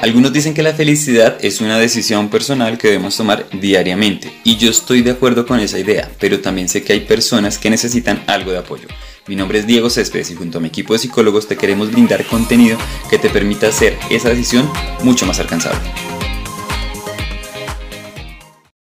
Algunos dicen que la felicidad es una decisión personal que debemos tomar diariamente y yo estoy de acuerdo con esa idea, pero también sé que hay personas que necesitan algo de apoyo. Mi nombre es Diego Céspedes y junto a mi equipo de psicólogos te queremos brindar contenido que te permita hacer esa decisión mucho más alcanzable.